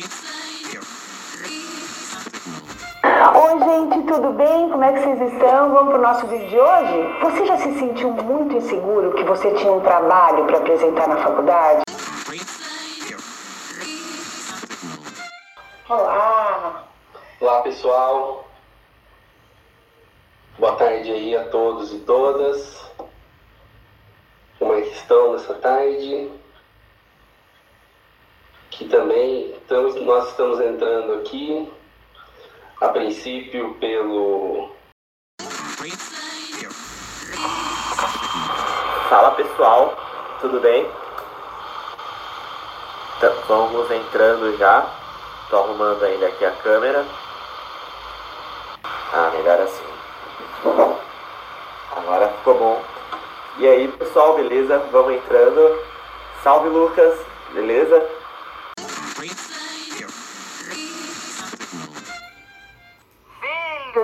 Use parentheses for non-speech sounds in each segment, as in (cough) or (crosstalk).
Oi, gente, tudo bem? Como é que vocês estão? Vamos para o nosso vídeo de hoje? Você já se sentiu muito inseguro que você tinha um trabalho para apresentar na faculdade? Olá! Olá, pessoal. Boa tarde aí a todos e todas. Como é que estão nessa tarde? Que também estamos, nós estamos entrando aqui a princípio pelo. Fala pessoal, tudo bem? Então, vamos entrando já. Tô arrumando ainda aqui a câmera. Ah, melhor assim. Agora ficou bom. E aí pessoal, beleza? Vamos entrando. Salve Lucas, beleza?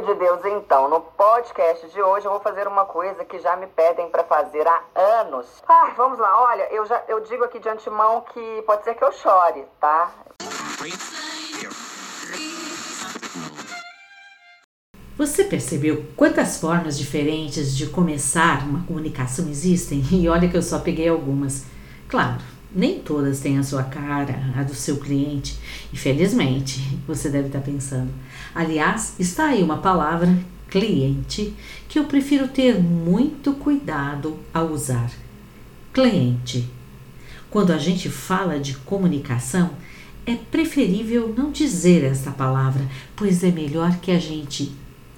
De Deus, então, no podcast de hoje eu vou fazer uma coisa que já me pedem para fazer há anos. Ah, vamos lá, olha, eu já eu digo aqui de antemão que pode ser que eu chore, tá? Você percebeu quantas formas diferentes de começar uma comunicação existem? (laughs) E olha que eu só peguei algumas. Claro, nem todas têm a sua cara, a do seu cliente. Infelizmente, você deve estar pensando. Aliás, está aí uma palavra, cliente, que eu prefiro ter muito cuidado ao usar. Cliente. Quando a gente fala de comunicação, é preferível não dizer essa palavra, pois é melhor que a gente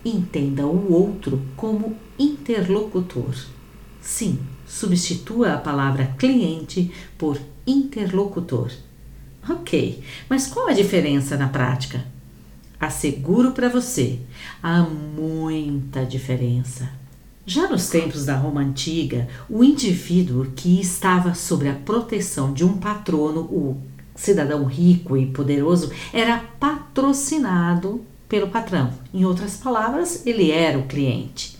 entenda o outro como interlocutor. Sim, substitua a palavra cliente por interlocutor. Ok, mas qual a diferença na prática? Asseguro para você, há muita diferença. Já nos tempos da Roma antiga, o indivíduo que estava sob a proteção de um patrono, o cidadão rico e poderoso, era patrocinado pelo patrão. Em outras palavras, ele era o cliente.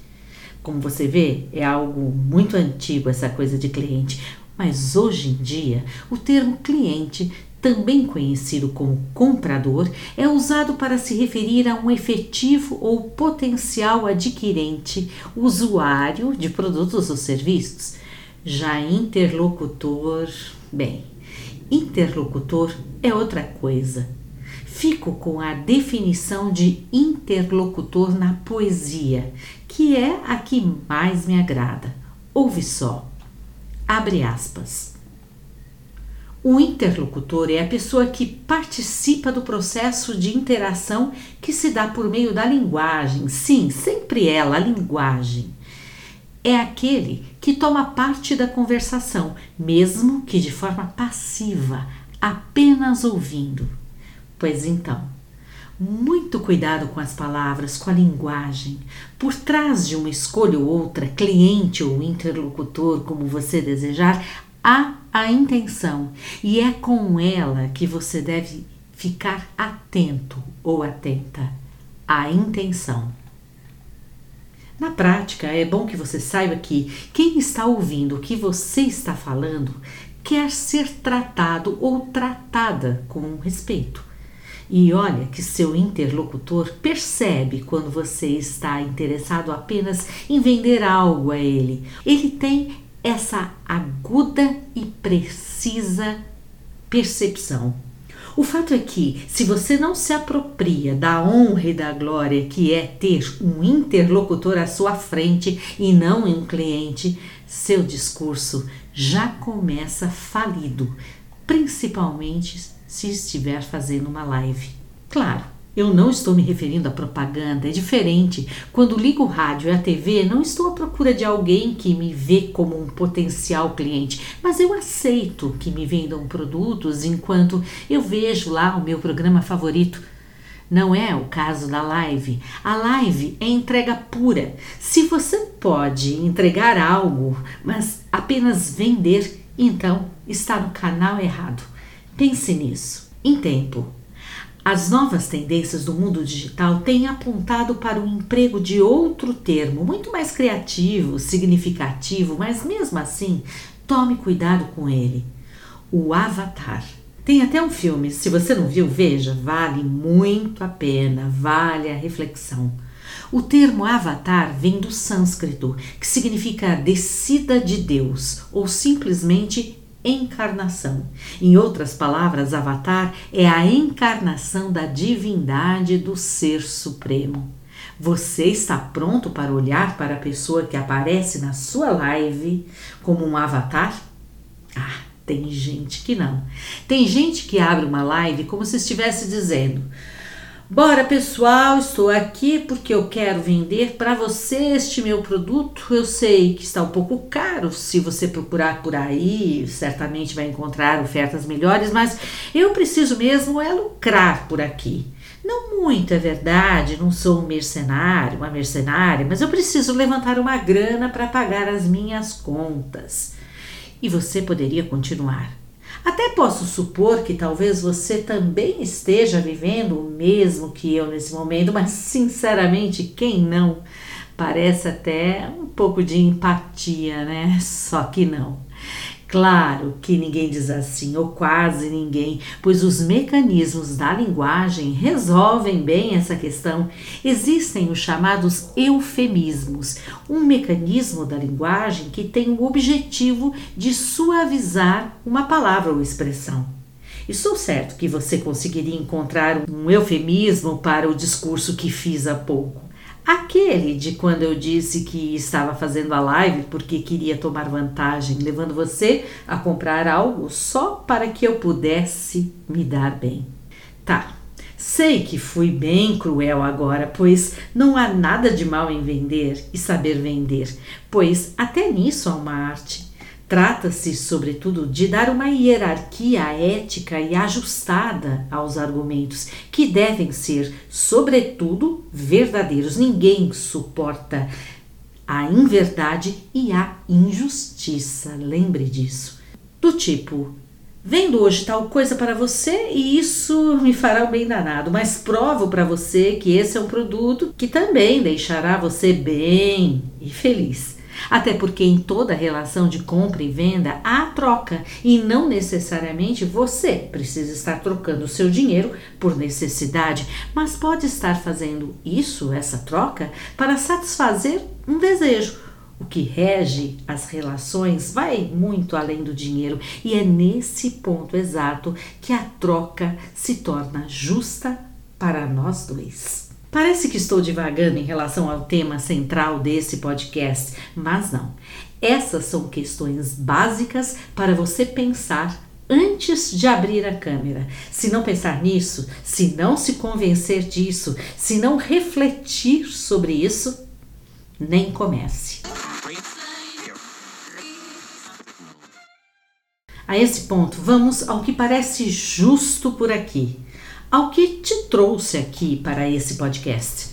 Como você vê, é algo muito antigo essa coisa de cliente, mas hoje em dia o termo cliente, também conhecido como comprador, é usado para se referir a um efetivo ou potencial adquirente, usuário de produtos ou serviços. Já interlocutor, bem, interlocutor é outra coisa fico com a definição de interlocutor na poesia, que é a que mais me agrada. Ouve só. Abre aspas. O interlocutor é a pessoa que participa do processo de interação que se dá por meio da linguagem. Sim, sempre ela, a linguagem. É aquele que toma parte da conversação, mesmo que de forma passiva, apenas ouvindo. Pois então, muito cuidado com as palavras, com a linguagem. Por trás de uma escolha ou outra, cliente ou interlocutor, como você desejar, há a intenção e é com ela que você deve ficar atento ou atenta. A intenção. Na prática, é bom que você saiba que quem está ouvindo o que você está falando quer ser tratado ou tratada com respeito. E olha que seu interlocutor percebe quando você está interessado apenas em vender algo a ele. Ele tem essa aguda e precisa percepção. O fato é que, se você não se apropria da honra e da glória que é ter um interlocutor à sua frente e não um cliente, seu discurso já começa falido, principalmente se estiver fazendo uma live. Claro, eu não estou me referindo à propaganda, é diferente. Quando ligo o rádio e a TV, não estou à procura de alguém que me vê como um potencial cliente, mas eu aceito que me vendam produtos enquanto eu vejo lá o meu programa favorito. Não é o caso da live. A live é entrega pura. Se você pode entregar algo, mas apenas vender, então está no canal errado. Pense nisso. Em tempo. As novas tendências do mundo digital têm apontado para o emprego de outro termo, muito mais criativo, significativo, mas mesmo assim, tome cuidado com ele: o avatar. Tem até um filme, se você não viu, veja, vale muito a pena, vale a reflexão. O termo avatar vem do sânscrito, que significa descida de Deus ou simplesmente encarnação. Em outras palavras, avatar é a encarnação da divindade do Ser Supremo. Você está pronto para olhar para a pessoa que aparece na sua live como um avatar? Ah, tem gente que não. Tem gente que abre uma live como se estivesse dizendo: Bora pessoal, estou aqui porque eu quero vender para você este meu produto. Eu sei que está um pouco caro, se você procurar por aí, certamente vai encontrar ofertas melhores, mas eu preciso mesmo é lucrar por aqui. Não muito, é verdade, não sou um mercenário, uma mercenária, mas eu preciso levantar uma grana para pagar as minhas contas. E você poderia continuar. Até posso supor que talvez você também esteja vivendo o mesmo que eu nesse momento, mas sinceramente, quem não? Parece até um pouco de empatia, né? Só que não. Claro que ninguém diz assim, ou quase ninguém, pois os mecanismos da linguagem resolvem bem essa questão. Existem os chamados eufemismos, um mecanismo da linguagem que tem o objetivo de suavizar uma palavra ou expressão. Estou certo que você conseguiria encontrar um eufemismo para o discurso que fiz há pouco. Aquele de quando eu disse que estava fazendo a live porque queria tomar vantagem, levando você a comprar algo só para que eu pudesse me dar bem. Tá, sei que fui bem cruel agora, pois não há nada de mal em vender e saber vender, pois até nisso há uma arte. Trata-se, sobretudo, de dar uma hierarquia ética e ajustada aos argumentos, que devem ser, sobretudo, verdadeiros. Ninguém suporta a inverdade e a injustiça. Lembre disso. Do tipo, vendo hoje tal coisa para você e isso me fará um bem danado, mas provo para você que esse é um produto que também deixará você bem e feliz. Até porque em toda relação de compra e venda há troca e não necessariamente você precisa estar trocando o seu dinheiro por necessidade, mas pode estar fazendo isso, essa troca, para satisfazer um desejo. O que rege as relações vai muito além do dinheiro e é nesse ponto exato que a troca se torna justa para nós dois. Parece que estou divagando em relação ao tema central desse podcast, mas não. Essas são questões básicas para você pensar antes de abrir a câmera. Se não pensar nisso, se não se convencer disso, se não refletir sobre isso, nem comece. A esse ponto, vamos ao que parece justo por aqui ao que te trouxe aqui para esse podcast.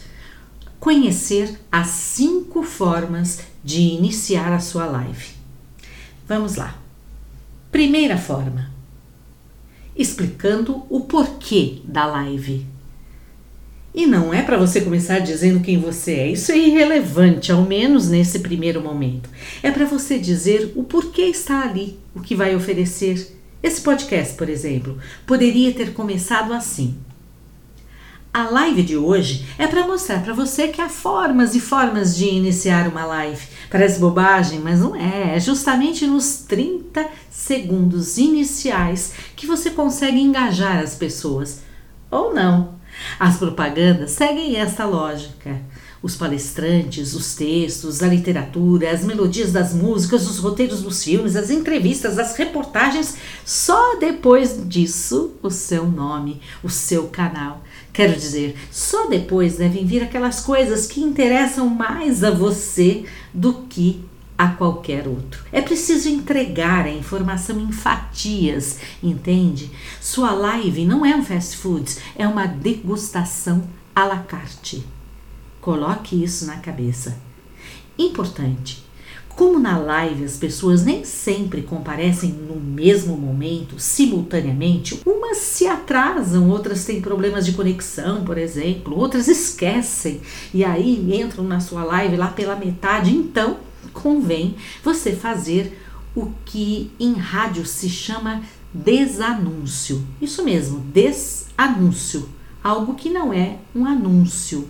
Conhecer as cinco formas de iniciar a sua live. Vamos lá. Primeira forma: explicando o porquê da live. E não é para você começar dizendo quem você é, isso é irrelevante, ao menos nesse primeiro momento. É para você dizer o porquê está ali, o que vai oferecer esse podcast, por exemplo, poderia ter começado assim. A live de hoje é para mostrar para você que há formas e formas de iniciar uma live. Parece bobagem, mas não é. É justamente nos 30 segundos iniciais que você consegue engajar as pessoas. Ou não. As propagandas seguem esta lógica os palestrantes, os textos, a literatura, as melodias das músicas, os roteiros dos filmes, as entrevistas, as reportagens. Só depois disso, o seu nome, o seu canal. Quero dizer, só depois devem vir aquelas coisas que interessam mais a você do que a qualquer outro. É preciso entregar a informação em fatias, entende? Sua live não é um fast food, é uma degustação à la carte. Coloque isso na cabeça. Importante. Como na live as pessoas nem sempre comparecem no mesmo momento, simultaneamente, umas se atrasam, outras têm problemas de conexão, por exemplo, outras esquecem e aí entram na sua live lá pela metade. Então, convém você fazer o que em rádio se chama desanúncio. Isso mesmo, desanúncio. Algo que não é um anúncio.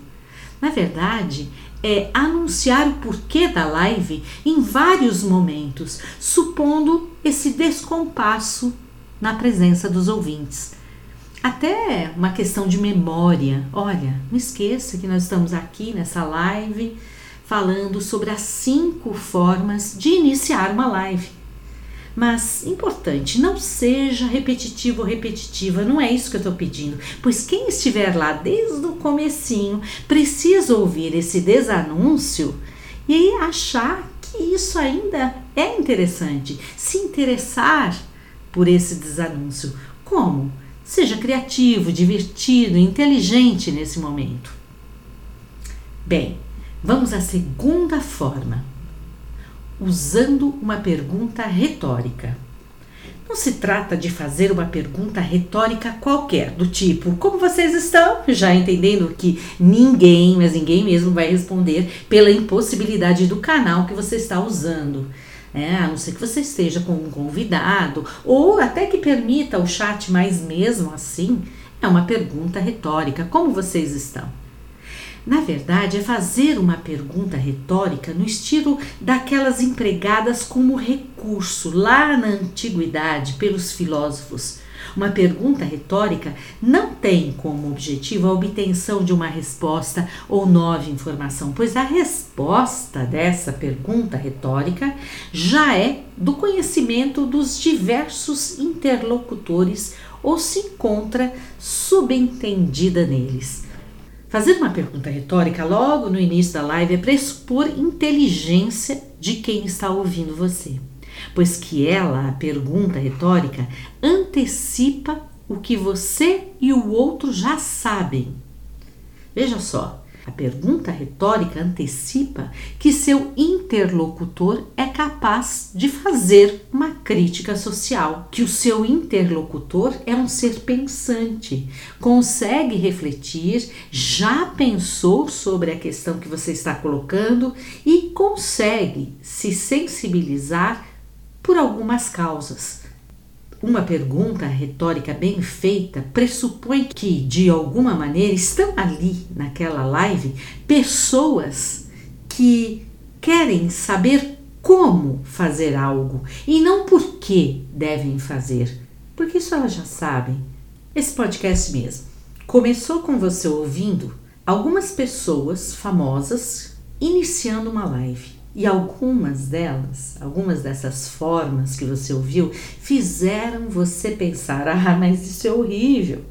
Na verdade, é anunciar o porquê da live em vários momentos, supondo esse descompasso na presença dos ouvintes. Até uma questão de memória. Olha, não esqueça que nós estamos aqui nessa live falando sobre as cinco formas de iniciar uma live. Mas importante, não seja repetitivo ou repetitiva, não é isso que eu estou pedindo, pois quem estiver lá desde o comecinho precisa ouvir esse desanúncio e achar que isso ainda é interessante, se interessar por esse desanúncio. Como? Seja criativo, divertido, inteligente nesse momento. Bem, vamos à segunda forma, usando uma pergunta retórica. Não se trata de fazer uma pergunta retórica qualquer, do tipo: Como vocês estão? Já entendendo que ninguém, mas ninguém mesmo vai responder pela impossibilidade do canal que você está usando. É, a não ser que você esteja com um convidado, ou até que permita o chat, mas mesmo assim é uma pergunta retórica: como vocês estão? Na verdade, é fazer uma pergunta retórica no estilo daquelas empregadas como recurso lá na antiguidade pelos filósofos uma pergunta retórica não tem como objetivo a obtenção de uma resposta ou nova informação, pois a resposta dessa pergunta retórica já é do conhecimento dos diversos interlocutores ou se encontra subentendida neles. Fazer uma pergunta retórica logo no início da live é pressupor inteligência de quem está ouvindo você pois que ela, a pergunta retórica, antecipa o que você e o outro já sabem. Veja só, a pergunta retórica antecipa que seu interlocutor é capaz de fazer uma crítica social, que o seu interlocutor é um ser pensante, consegue refletir, já pensou sobre a questão que você está colocando e consegue se sensibilizar por algumas causas. Uma pergunta retórica bem feita pressupõe que, de alguma maneira, estão ali naquela live pessoas que querem saber como fazer algo e não por que devem fazer, porque isso elas já sabem. Esse podcast mesmo começou com você ouvindo algumas pessoas famosas iniciando uma live. E algumas delas, algumas dessas formas que você ouviu, fizeram você pensar: (laughs) ah, mas isso é horrível.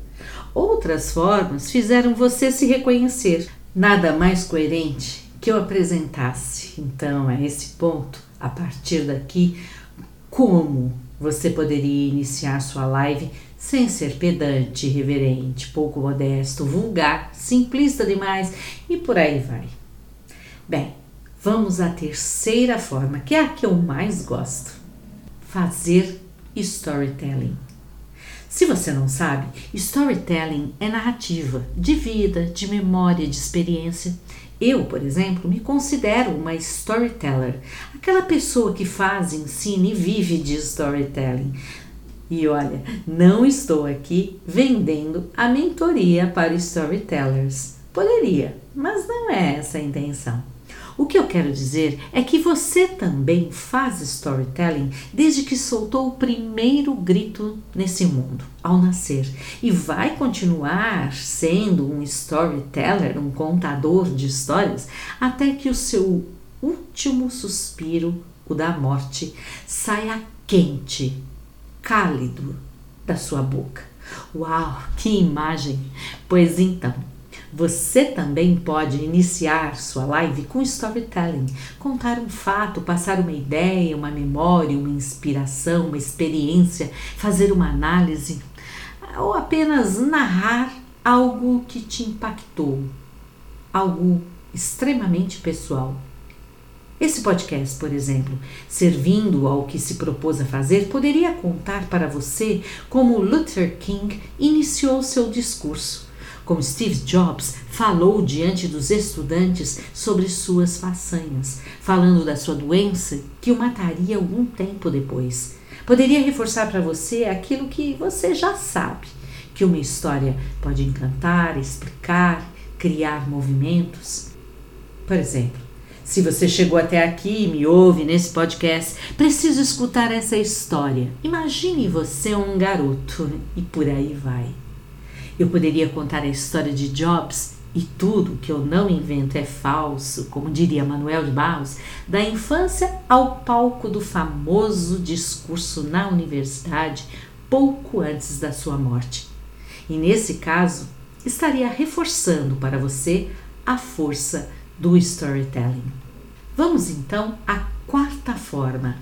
Outras formas fizeram você se reconhecer. Nada mais coerente que eu apresentasse, então, a esse ponto, a partir daqui, como você poderia iniciar sua live sem ser pedante, irreverente, pouco modesto, vulgar, simplista demais e por aí vai. Bem, Vamos à terceira forma, que é a que eu mais gosto: fazer storytelling. Se você não sabe, storytelling é narrativa de vida, de memória, de experiência. Eu, por exemplo, me considero uma storyteller, aquela pessoa que faz, ensina e vive de storytelling. E olha, não estou aqui vendendo a mentoria para storytellers. Poderia, mas não é essa a intenção. O que eu quero dizer é que você também faz storytelling desde que soltou o primeiro grito nesse mundo, ao nascer, e vai continuar sendo um storyteller, um contador de histórias, até que o seu último suspiro, o da morte, saia quente, cálido da sua boca. Uau, que imagem! Pois então, você também pode iniciar sua live com storytelling, contar um fato, passar uma ideia, uma memória, uma inspiração, uma experiência, fazer uma análise ou apenas narrar algo que te impactou, algo extremamente pessoal. Esse podcast, por exemplo, servindo ao que se propôs a fazer, poderia contar para você como Luther King iniciou seu discurso como Steve Jobs falou diante dos estudantes sobre suas façanhas, falando da sua doença que o mataria algum tempo depois. Poderia reforçar para você aquilo que você já sabe: que uma história pode encantar, explicar, criar movimentos. Por exemplo, se você chegou até aqui e me ouve nesse podcast, preciso escutar essa história. Imagine você um garoto e por aí vai. Eu poderia contar a história de Jobs e tudo que eu não invento é falso, como diria Manuel de Barros, da infância ao palco do famoso discurso na universidade pouco antes da sua morte. E nesse caso, estaria reforçando para você a força do storytelling. Vamos então à quarta forma,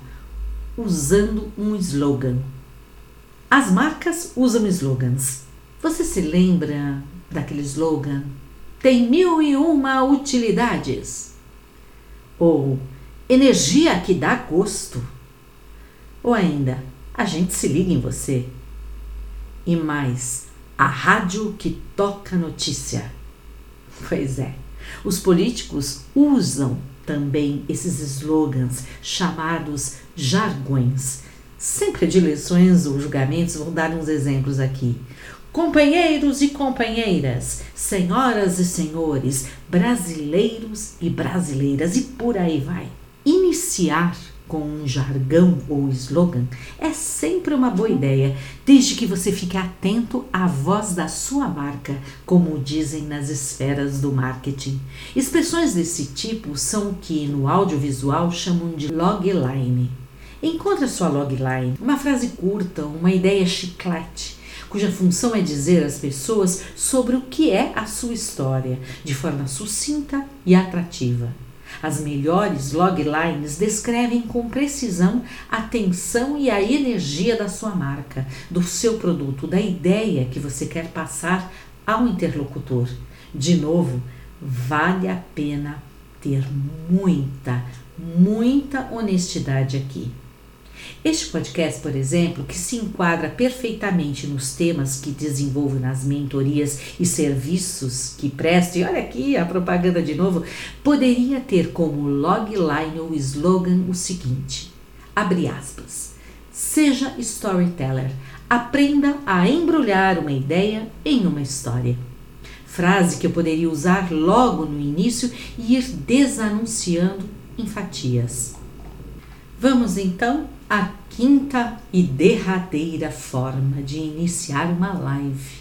usando um slogan. As marcas usam slogans. Você se lembra daquele slogan? Tem mil e uma utilidades. Ou energia que dá gosto. Ou ainda, a gente se liga em você. E mais, a rádio que toca notícia. Pois é, os políticos usam também esses slogans chamados jargões. Sem predileções ou julgamentos, vou dar uns exemplos aqui. Companheiros e companheiras, senhoras e senhores, brasileiros e brasileiras, e por aí vai. Iniciar com um jargão ou slogan é sempre uma boa ideia, desde que você fique atento à voz da sua marca, como dizem nas esferas do marketing. Expressões desse tipo são o que no audiovisual chamam de logline. Encontre a sua logline, uma frase curta, uma ideia chiclete cuja função é dizer às pessoas sobre o que é a sua história, de forma sucinta e atrativa. As melhores loglines descrevem com precisão a tensão e a energia da sua marca, do seu produto, da ideia que você quer passar ao interlocutor. De novo, vale a pena ter muita, muita honestidade aqui. Este podcast, por exemplo, que se enquadra perfeitamente nos temas que desenvolvo nas mentorias e serviços que presto, e olha aqui a propaganda de novo, poderia ter como logline ou slogan o seguinte: abre aspas. Seja storyteller. Aprenda a embrulhar uma ideia em uma história. Frase que eu poderia usar logo no início e ir desanunciando em fatias. Vamos então à quinta e derradeira forma de iniciar uma live,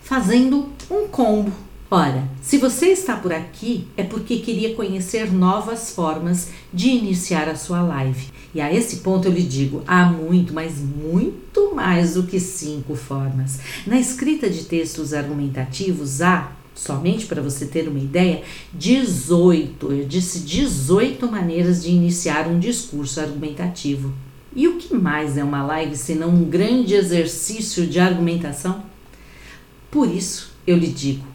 fazendo um combo. Ora, se você está por aqui é porque queria conhecer novas formas de iniciar a sua live. E a esse ponto eu lhe digo: há muito, mas muito mais do que cinco formas. Na escrita de textos argumentativos há somente para você ter uma ideia, 18, eu disse 18 maneiras de iniciar um discurso argumentativo. E o que mais é uma live senão um grande exercício de argumentação? Por isso, eu lhe digo,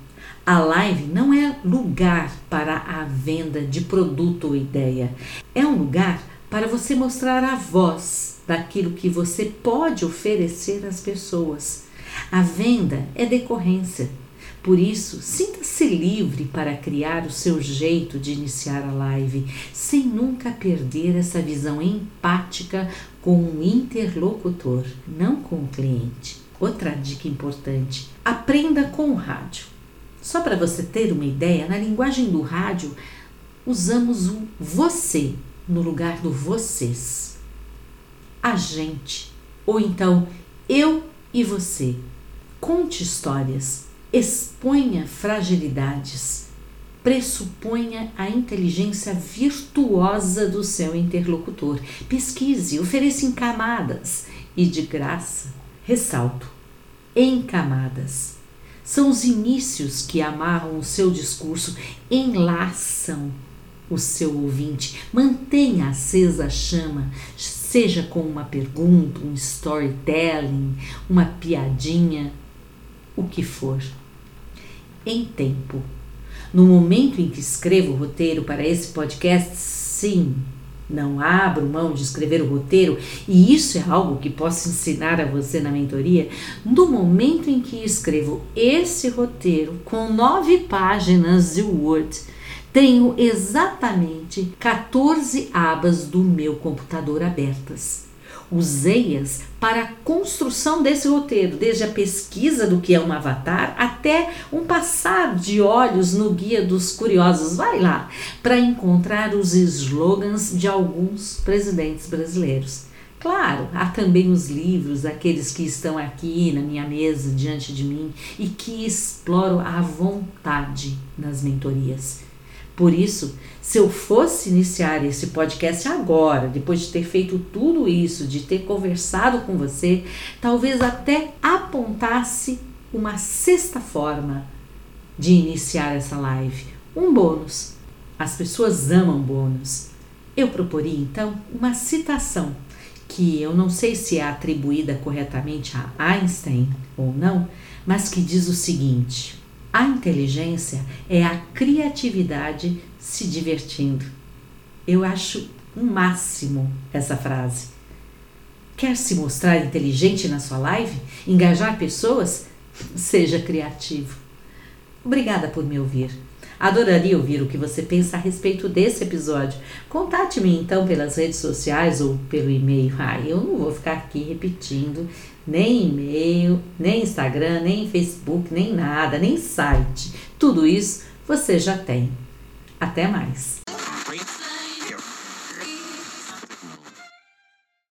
a live não é lugar para a venda de produto ou ideia. É um lugar para você mostrar a voz daquilo que você pode oferecer às pessoas. A venda é decorrência por isso, sinta-se livre para criar o seu jeito de iniciar a live, sem nunca perder essa visão empática com o interlocutor, não com o cliente. Outra dica importante: aprenda com o rádio. Só para você ter uma ideia, na linguagem do rádio, usamos o você no lugar do vocês. A gente, ou então eu e você. Conte histórias exponha fragilidades, pressuponha a inteligência virtuosa do seu interlocutor. Pesquise, ofereça em camadas e de graça, ressalto, em camadas. São os inícios que amarram o seu discurso, enlaçam o seu ouvinte. Mantenha acesa a chama, seja com uma pergunta, um storytelling, uma piadinha, o que for em tempo. No momento em que escrevo o roteiro para esse podcast, sim, não abro mão de escrever o roteiro, e isso é algo que posso ensinar a você na mentoria. No momento em que escrevo esse roteiro com nove páginas de Word, tenho exatamente 14 abas do meu computador abertas. Usei-as para a construção desse roteiro, desde a pesquisa do que é um avatar até um passar de olhos no guia dos curiosos. Vai lá para encontrar os slogans de alguns presidentes brasileiros. Claro, há também os livros, aqueles que estão aqui na minha mesa diante de mim e que exploro à vontade nas mentorias. Por isso, se eu fosse iniciar esse podcast agora, depois de ter feito tudo isso, de ter conversado com você, talvez até apontasse uma sexta forma de iniciar essa live: um bônus. As pessoas amam bônus. Eu proporia então uma citação que eu não sei se é atribuída corretamente a Einstein ou não, mas que diz o seguinte: a inteligência é a criatividade se divertindo. Eu acho um máximo essa frase. Quer se mostrar inteligente na sua live? Engajar pessoas? (laughs) Seja criativo. Obrigada por me ouvir. Adoraria ouvir o que você pensa a respeito desse episódio. Contate-me então pelas redes sociais ou pelo e-mail. Ah, eu não vou ficar aqui repetindo nem e-mail, nem Instagram, nem Facebook, nem nada, nem site. Tudo isso você já tem. Até mais!